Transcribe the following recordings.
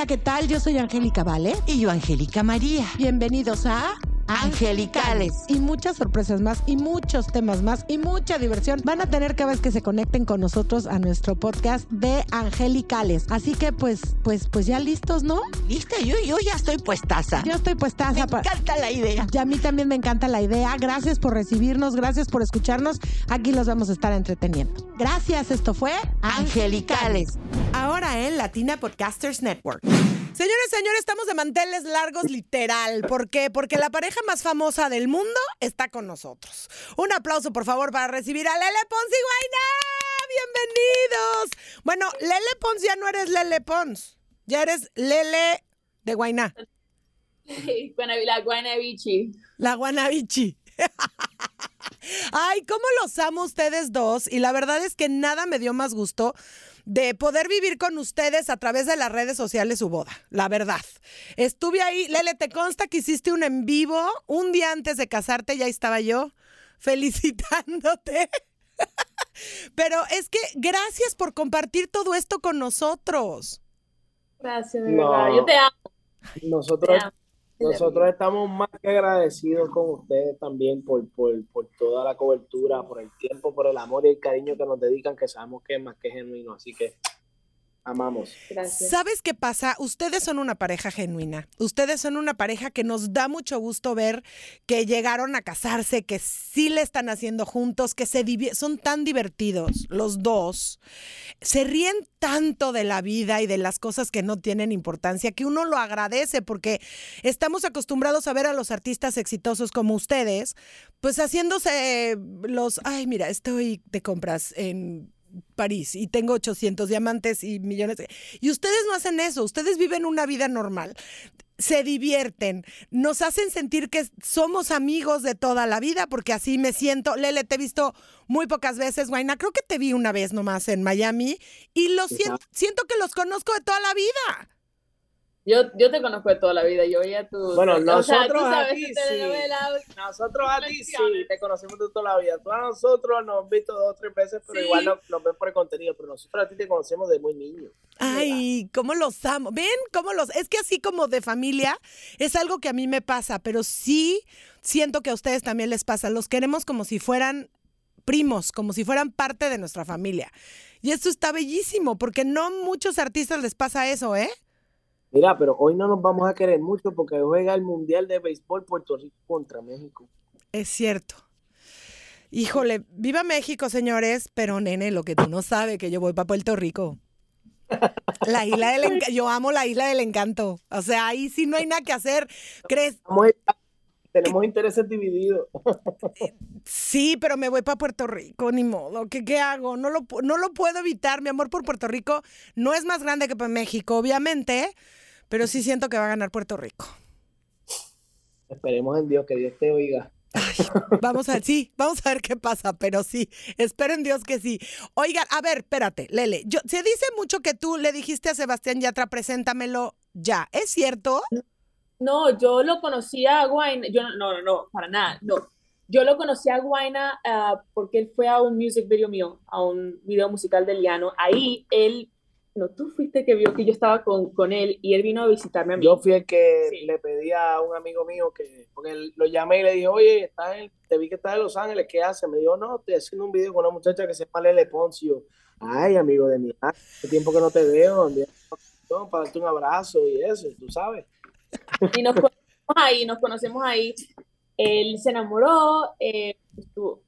Hola, ¿qué tal? Yo soy Angélica Vale. Y yo, Angélica María. Bienvenidos a... Angelicales. Y muchas sorpresas más y muchos temas más y mucha diversión van a tener cada vez que se conecten con nosotros a nuestro podcast de Angelicales. Así que pues, pues, pues ya listos, ¿no? Lista, yo, yo ya estoy puestaza. Yo estoy puestaza. Me encanta la idea. Y a mí también me encanta la idea. Gracias por recibirnos, gracias por escucharnos. Aquí los vamos a estar entreteniendo. Gracias, esto fue Angelicales. Ahora en Latina Podcasters Network. Señores, señores, estamos de manteles largos literal. ¿Por qué? Porque la pareja más famosa del mundo está con nosotros. Un aplauso, por favor, para recibir a Lele Pons y Guainá. Bienvenidos. Bueno, Lele Pons ya no eres Lele Pons. Ya eres Lele de Guainá. La Guanabichi. La Guanabichi. Ay, cómo los amo ustedes dos. Y la verdad es que nada me dio más gusto de poder vivir con ustedes a través de las redes sociales su boda, la verdad. Estuve ahí, Lele, ¿te consta que hiciste un en vivo? Un día antes de casarte ya estaba yo felicitándote. Pero es que gracias por compartir todo esto con nosotros. Gracias, de verdad. Yo te amo. Nosotros, nosotros estamos más que agradecidos con ustedes también por, por, por, toda la cobertura, por el tiempo, por el amor y el cariño que nos dedican, que sabemos que es más que genuino. Así que amamos. Gracias. ¿Sabes qué pasa? Ustedes son una pareja genuina. Ustedes son una pareja que nos da mucho gusto ver que llegaron a casarse, que sí le están haciendo juntos, que se son tan divertidos los dos. Se ríen tanto de la vida y de las cosas que no tienen importancia que uno lo agradece porque estamos acostumbrados a ver a los artistas exitosos como ustedes, pues haciéndose los, ay, mira, estoy de compras en París y tengo 800 diamantes y millones. Y ustedes no hacen eso, ustedes viven una vida normal, se divierten, nos hacen sentir que somos amigos de toda la vida, porque así me siento. Lele, te he visto muy pocas veces, Guaina, creo que te vi una vez nomás en Miami y lo siento, siento que los conozco de toda la vida. Yo, yo te conozco de toda la vida, yo veía tu... Bueno, nosotros o sea, a ti sí. Nosotros a ti sí, te conocemos de toda la vida. Tú a nosotros nos has visto dos o tres veces, pero Sí. igual nos, nos ven por el contenido. Pero nosotros a ti te conocemos de muy niño. Ay, cómo los amo. ¿Ven cómo los? Es que así como de familia es algo que a mí me pasa, pero sí siento que a ustedes también les pasa. Los queremos como si fueran primos, como si fueran parte de nuestra familia. Y esto está bellísimo, porque no muchos artistas les pasa eso, ¿eh? Mira, pero hoy no nos vamos a querer mucho porque juega el Mundial de Béisbol Puerto Rico contra México. Es cierto. Híjole, viva México, señores, pero nene, lo que tú no sabes, que yo voy para Puerto Rico. La isla del encanto, yo amo la isla del encanto. O sea, ahí sí no hay nada que hacer. ¿Crees? Tenemos intereses divididos. Sí, pero me voy para Puerto Rico, ni modo. ¿Qué, qué hago? No lo, no lo puedo evitar. Mi amor por Puerto Rico no es más grande que para México, obviamente, pero sí siento que va a ganar Puerto Rico. Esperemos en Dios que Dios te oiga. Vamos a ver, sí, vamos a ver qué pasa, pero sí, espero en Dios que sí. Oigan, a ver, espérate, Lele, yo, se dice mucho que tú le dijiste a Sebastián Yatra, preséntamelo ya, ¿es cierto? No, yo lo conocía a Guayna, yo no, no, no, no, para nada, no. Yo lo conocí a Guayna ah, porque él fue a un music video mío, a un video musical de Liano. Ahí él, no, tú fuiste que vio que yo estaba con, con él y él vino a visitarme a mí. Yo fui el que Sí. le pedí a un amigo mío que, porque él- lo llamé y le dije, oye, estás en- te vi que estás en Los Ángeles, ¿qué haces? Me dijo, no, estoy haciendo un video con una muchacha que se llama Lele Poncio. Ay, amigo de mi hace tiempo que no te veo. para darte un abrazo y eso, tú sabes. Y nos conocemos ahí, nos conocemos ahí. Él se enamoró, eh, estuvo-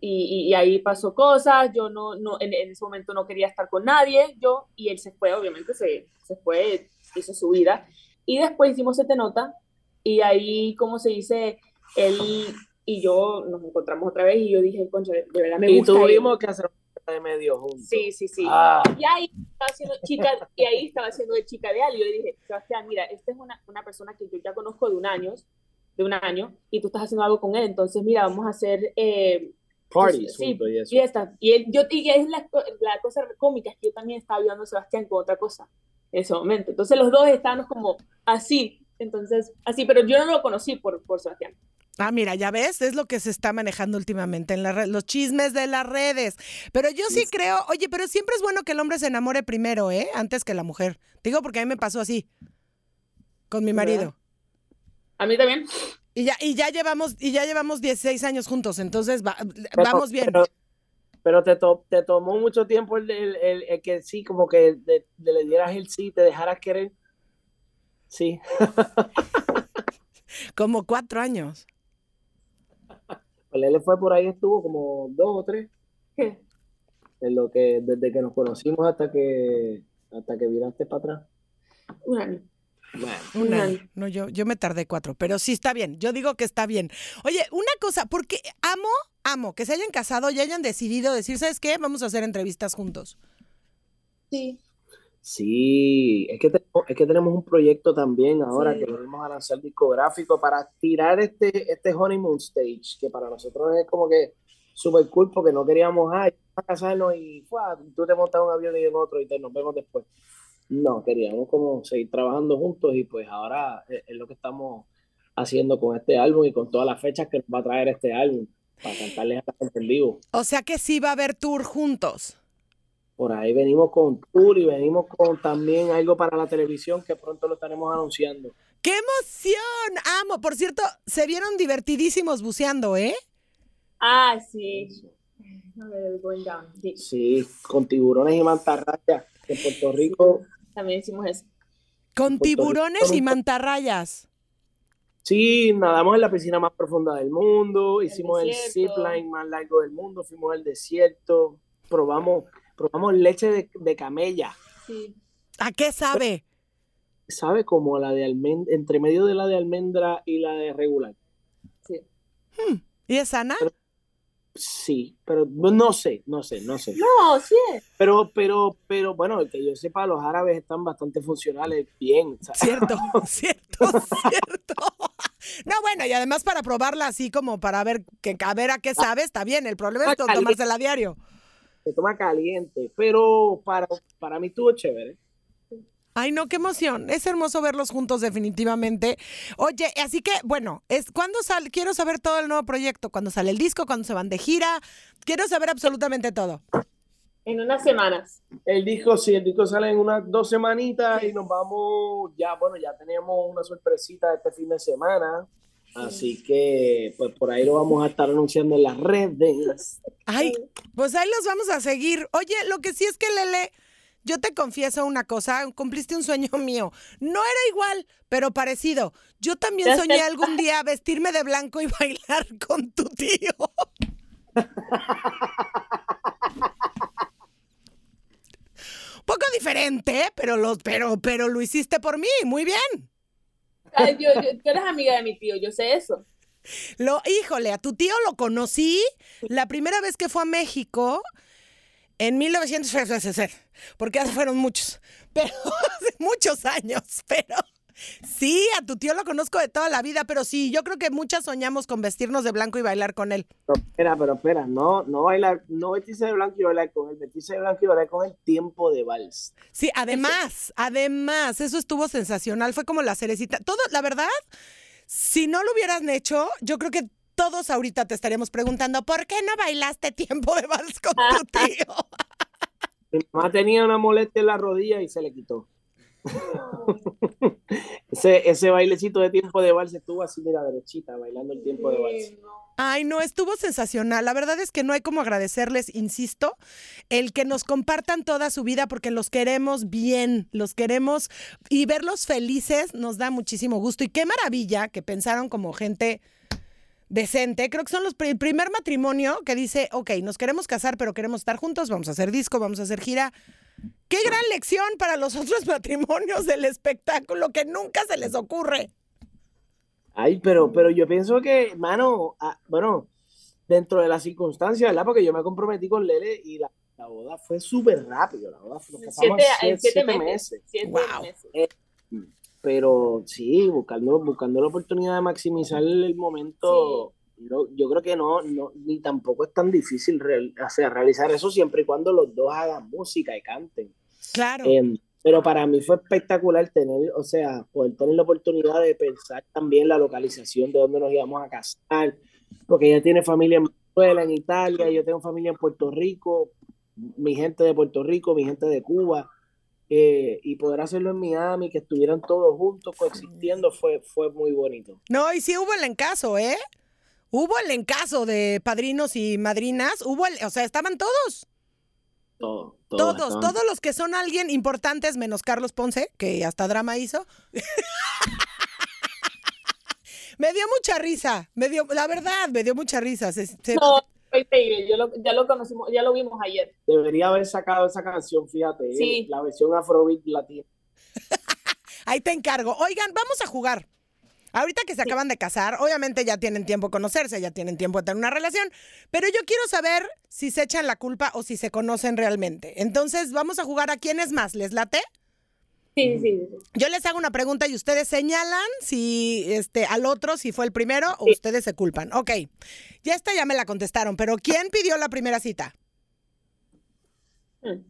y, y- y ahí pasó cosas. Yo no, no en, en ese momento no quería estar con nadie, yo, y él se fue, obviamente, se, se fue, hizo su vida. Y después hicimos Sete Nota, y ahí, como se dice, él y yo nos encontramos otra vez, y yo dije, concha, de verdad me Y gusta. él". tuvimos que hacer de medio juntos. Sí, sí, sí. Ah. Y ahí estaba haciendo chica, y ahí estaba haciendo de chica de Ali. Yo le dije, Sebastián, mira, esta es una, una persona que yo ya conozco de un año, de un año, y tú estás haciendo algo con él, entonces mira, vamos a hacer eh, Parties sí, y eso. fiestas. Y él, yo, y es la, la cosa cómica, es que yo también estaba ayudando a Sebastián con otra cosa en ese momento. Entonces los dos estábamos como así, entonces, así, pero yo no lo conocí por, por Sebastián. Ah, mira, ya ves, es lo que se está manejando últimamente en la red, los chismes de las redes. Pero yo sí creo, oye, pero siempre es bueno que el hombre se enamore primero, ¿eh? Antes que la mujer. Digo porque a mí me pasó así con mi marido. A mí también. Y ya, y ya llevamos, y ya llevamos 16 años juntos, entonces va- Pero- vamos bien. Pero, pero te, to- te tomó mucho tiempo el, el- el- el que sí, como que de- de le dieras el sí, te dejaras querer. Sí. Como cuatro años. El L fue por ahí, estuvo como dos o tres. ¿Qué? En lo que, desde que nos conocimos hasta que, hasta que viraste para atrás. Un año. Bueno, Un año. No, yo, yo me tardé cuatro, pero sí está bien. Yo digo que está bien. Oye, una cosa, porque amo, amo que se hayan casado y hayan decidido decir, ¿sabes qué? Vamos a hacer entrevistas juntos. Sí. Sí, es que, tenemos, es que tenemos un proyecto también ahora Sí. que lo vamos a lanzar discográfico para tirar este, este honeymoon stage, que para nosotros es como que súper cool porque no queríamos, ay, vamos a casarnos y ¡fua! tú te montas un avión y en otro y te, nos vemos después. No, queríamos como seguir trabajando juntos y pues ahora es, es lo que estamos haciendo con este álbum y con todas las fechas que nos va a traer este álbum para cantarles a la gente en vivo. O sea que sí va a haber tour juntos. Por ahí venimos con tour y venimos con también algo para la televisión que pronto lo estaremos anunciando. ¡Qué emoción! Amo. Por cierto, se vieron divertidísimos buceando, ¿eh? Ah. Sí, Sí, con tiburones y mantarrayas. En Puerto Rico, también hicimos eso. Con tiburones y mantarrayas. sí, nadamos en la piscina más profunda del mundo, hicimos el zipline más largo del mundo, fuimos al desierto, probamos, probamos leche de, de camella. Sí. ¿A qué sabe? ¿Sabe? Como la de almendra, entre medio de la de almendra y la de regular. Sí. ¿Y es sana? Sí, pero no sé, no sé, no sé. No, sí. es. Pero, pero, pero, bueno, que yo sepa, los árabes están bastante funcionales bien. Cierto, cierto, cierto. No, bueno, y además para probarla así como para ver que a ver a qué sabe, está bien. El problema es tomársela a diario. se toma caliente, pero para, para mí estuvo chévere. Ay, no, qué emoción. Es hermoso verlos juntos, definitivamente. Oye, así que, bueno, es cuando sale, quiero saber todo el nuevo proyecto, cuando sale el disco, cuando se van de gira. Quiero saber absolutamente todo. En unas semanas. El disco, sí, el disco sale en unas dos semanitas y nos vamos, ya, bueno, ya tenemos una sorpresita este fin de semana, así que pues por ahí lo vamos a estar anunciando en las redes. Ay, pues ahí los vamos a seguir. Oye, lo que sí es que Lele, yo te confieso una cosa, cumpliste un sueño mío. No era igual, pero parecido. Yo también soñé algún día vestirme de blanco y bailar con tu tío. Poco diferente, pero lo, pero, pero lo hiciste por mí, muy bien. Ay, yo, yo- tú eres amiga de mi tío, yo sé eso. Lo, híjole, a tu tío lo conocí la primera vez que fue a México en 1960, porque hace fueron muchos, pero hace muchos años, pero sí, a tu tío lo conozco de toda la vida, pero sí, yo creo que muchas soñamos con vestirnos de blanco y bailar con él. Pero espera, pero espera, no, no bailar, no vestirse de blanco y bailar con él, vestirse de blanco y bailar con el tiempo de vals. Sí, además, además, eso estuvo sensacional, fue como la cerecita. Todo, la verdad, si no lo hubieran hecho, yo creo que todos ahorita te estaríamos preguntando, ¿por qué no bailaste tiempo de vals con tu tío? Mi mamá tenía una molestia en la rodilla y se le quitó. se Ese, ese bailecito de tiempo de vals estuvo así, mira, derechita, bailando el tiempo de vals. Ay, no, estuvo sensacional. La verdad es que no hay como agradecerles, insisto, el que nos compartan toda su vida porque los queremos bien, los queremos y verlos felices nos da muchísimo gusto. Y qué maravilla que pensaron como gente decente. Creo que son los pri- el primer matrimonio que dice, ok, nos queremos casar, pero queremos estar juntos, vamos a hacer disco, vamos a hacer gira. Qué gran lección para los otros matrimonios del espectáculo que nunca se les ocurre. Ay, pero, pero yo pienso que, mano, ah, bueno, dentro de las circunstancias, ¿verdad? Porque yo me comprometí con Lele y la, la boda fue súper rápido. La boda fue, Siete, en siete, meses. Siete Wow. meses. Pero sí, buscando, buscando la oportunidad de maximizar el momento, no, yo creo que no, no, ni tampoco es tan difícil real- o sea, realizar eso siempre y cuando los dos hagan música y canten. Claro. Em, pero para mí fue espectacular tener, o sea, poder tener la oportunidad de pensar también la localización de dónde nos íbamos a casar, porque ella tiene familia en Venezuela, en Italia, yo tengo familia en Puerto Rico, mi gente de Puerto Rico, mi gente de Cuba, eh, y poder hacerlo en Miami, que estuvieran todos juntos coexistiendo, fue, fue muy bonito. No, y sí hubo el encaso, ¿eh? Hubo el encaso de padrinos y madrinas, hubo el, o sea, estaban todos, Todo, todo, todos, estaban- todos los que son alguien importantes, menos Carlos Ponce, que hasta drama hizo. me dio mucha risa, me dio, la verdad, me dio mucha risa. se- se- No, Yo lo, ya lo conocimos, ya lo vimos ayer. Debería haber sacado esa canción, fíjate, Sí. la versión afrobeat latina. Ahí te encargo. Oigan, vamos a jugar. Ahorita que se acaban de casar, obviamente ya tienen tiempo de conocerse, ya tienen tiempo de tener una relación, pero yo quiero saber si se echan la culpa o si se conocen realmente. Entonces, vamos a jugar a quién es más. ¿Les late? Sí, sí, sí. sí. Yo les hago una pregunta y ustedes señalan si este al otro si fue el primero o ustedes se culpan. Ok. Ya esta ya me la contestaron, pero ¿quién pidió la primera cita? Mm.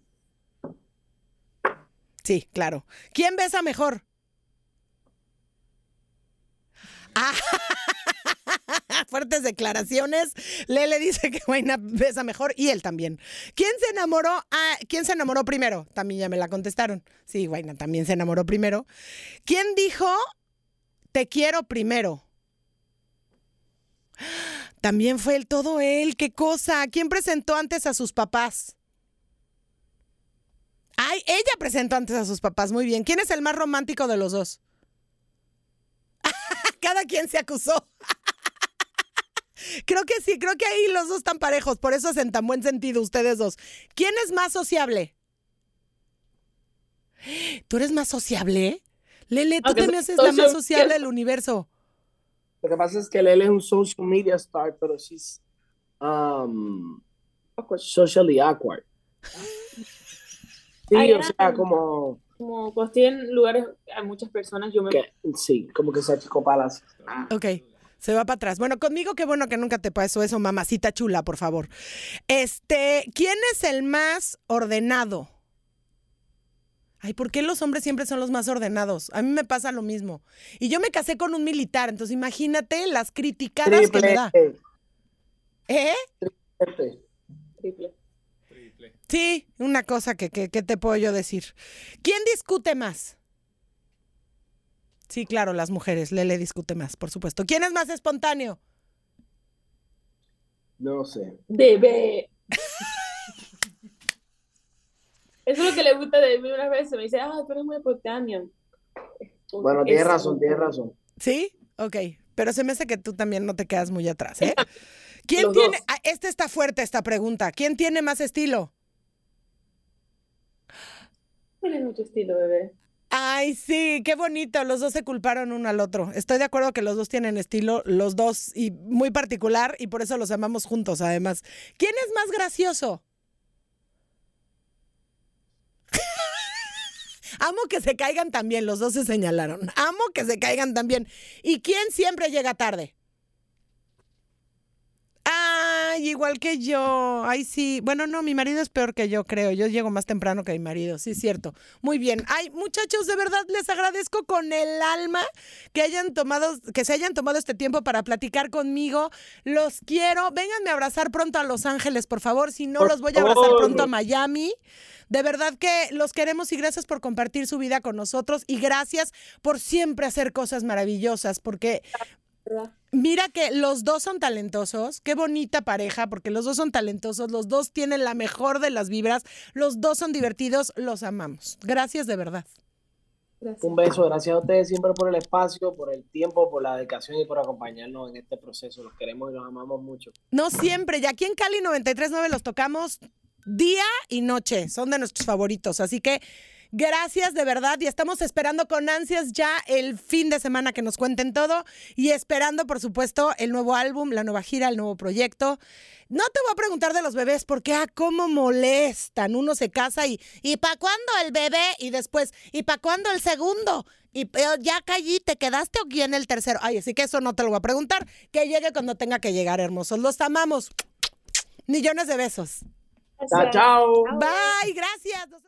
Sí, claro. ¿Quién besa mejor? Ah, fuertes declaraciones. Lele dice que Guayna besa mejor y él también. ¿Quién se enamoró? Ah, ¿quién se enamoró primero? También ya me la contestaron. Sí, Guayna también se enamoró primero. ¿Quién dijo te quiero primero? También fue el todo él. ¿Qué cosa? ¿Quién presentó antes a sus papás? Ay, ella presentó antes a sus papás. Muy bien. ¿Quién es el más romántico de los dos? Cada quien se acusó. Creo que sí, creo que ahí los dos están parejos. Por eso es en tan buen sentido ustedes dos. ¿Quién es más sociable? ¿Tú eres más sociable? Lele, tú también haces la más sociable del universo. Lo que pasa es que Lele es un social media star, pero she's um, socially awkward. Sí, Ay, o sea, como Como cuando estoy en lugares, hay muchas personas, yo me... que, sí, como que se achicopalas. Ok, se va para atrás. Bueno, conmigo qué bueno que nunca te pasó eso, mamacita chula, por favor. Este, ¿quién es el más ordenado? Ay, ¿por qué los hombres siempre son los más ordenados? A mí me pasa lo mismo. Y yo me casé con un militar, entonces imagínate las criticadas que me da. ¿Eh? triple. triple. Sí, una cosa que, que, que te puedo yo decir. ¿Quién discute más? Sí, claro, las mujeres. Lele discute más, por supuesto. ¿Quién es más espontáneo? No sé. Bebé. Eso es lo que le gusta de mí unas veces. Me dice, ah, tú eres muy espontáneo. Bueno, tienes razón, tienes razón. ¿Sí? Ok. Pero se me hace que tú también no te quedas muy atrás, ¿eh? ¿Quién Los tiene. ah, Esta está fuerte, esta pregunta. ¿Quién tiene más estilo? Tienes mucho estilo, bebé. Ay, sí, qué bonito. Los dos se culparon uno al otro. Estoy de acuerdo que los dos tienen estilo, los dos, y muy particular, y por eso los amamos juntos, además. ¿Quién es más gracioso? Amo que se caigan también, los dos se señalaron. Amo que se caigan también. ¿Y quién siempre llega tarde? Ay, igual que yo. Ay, sí. Bueno, no, mi marido es peor que yo, creo. Yo llego más temprano que mi marido, sí, es cierto. Muy bien. Ay, muchachos, de verdad les agradezco con el alma que hayan tomado, que se hayan tomado este tiempo para platicar conmigo. Los quiero. Vénganme a abrazar pronto a Los Ángeles, por favor. Si no, Por los voy a abrazar favor. pronto a Miami. De verdad que los queremos y gracias por compartir su vida con nosotros y gracias por siempre hacer cosas maravillosas, porque. Mira que los dos son talentosos, qué bonita pareja, porque los dos son talentosos, los dos tienen la mejor de las vibras, los dos son divertidos, los amamos. Gracias de verdad. Gracias. Un beso, gracias a ustedes siempre por el espacio, por el tiempo, por la dedicación y por acompañarnos en este proceso. Los queremos y los amamos mucho. No siempre, y aquí en Cali 93.9 los tocamos día y noche, son de nuestros favoritos, así que gracias de verdad y estamos esperando con ansias ya el fin de semana que nos cuenten todo y esperando por supuesto el nuevo álbum, la nueva gira, el nuevo proyecto. No te voy a preguntar de los bebés porque, ah, cómo molestan. Uno se casa y, ¿y para cuándo el bebé? Y después, ¿y para cuándo el segundo? Y pero ya callí, ¿te quedaste o quién el tercero? Ay, así que eso no te lo voy a preguntar. Que llegue cuando tenga que llegar, hermosos. Los amamos. Millones de besos. Chao, chao. Bye, gracias.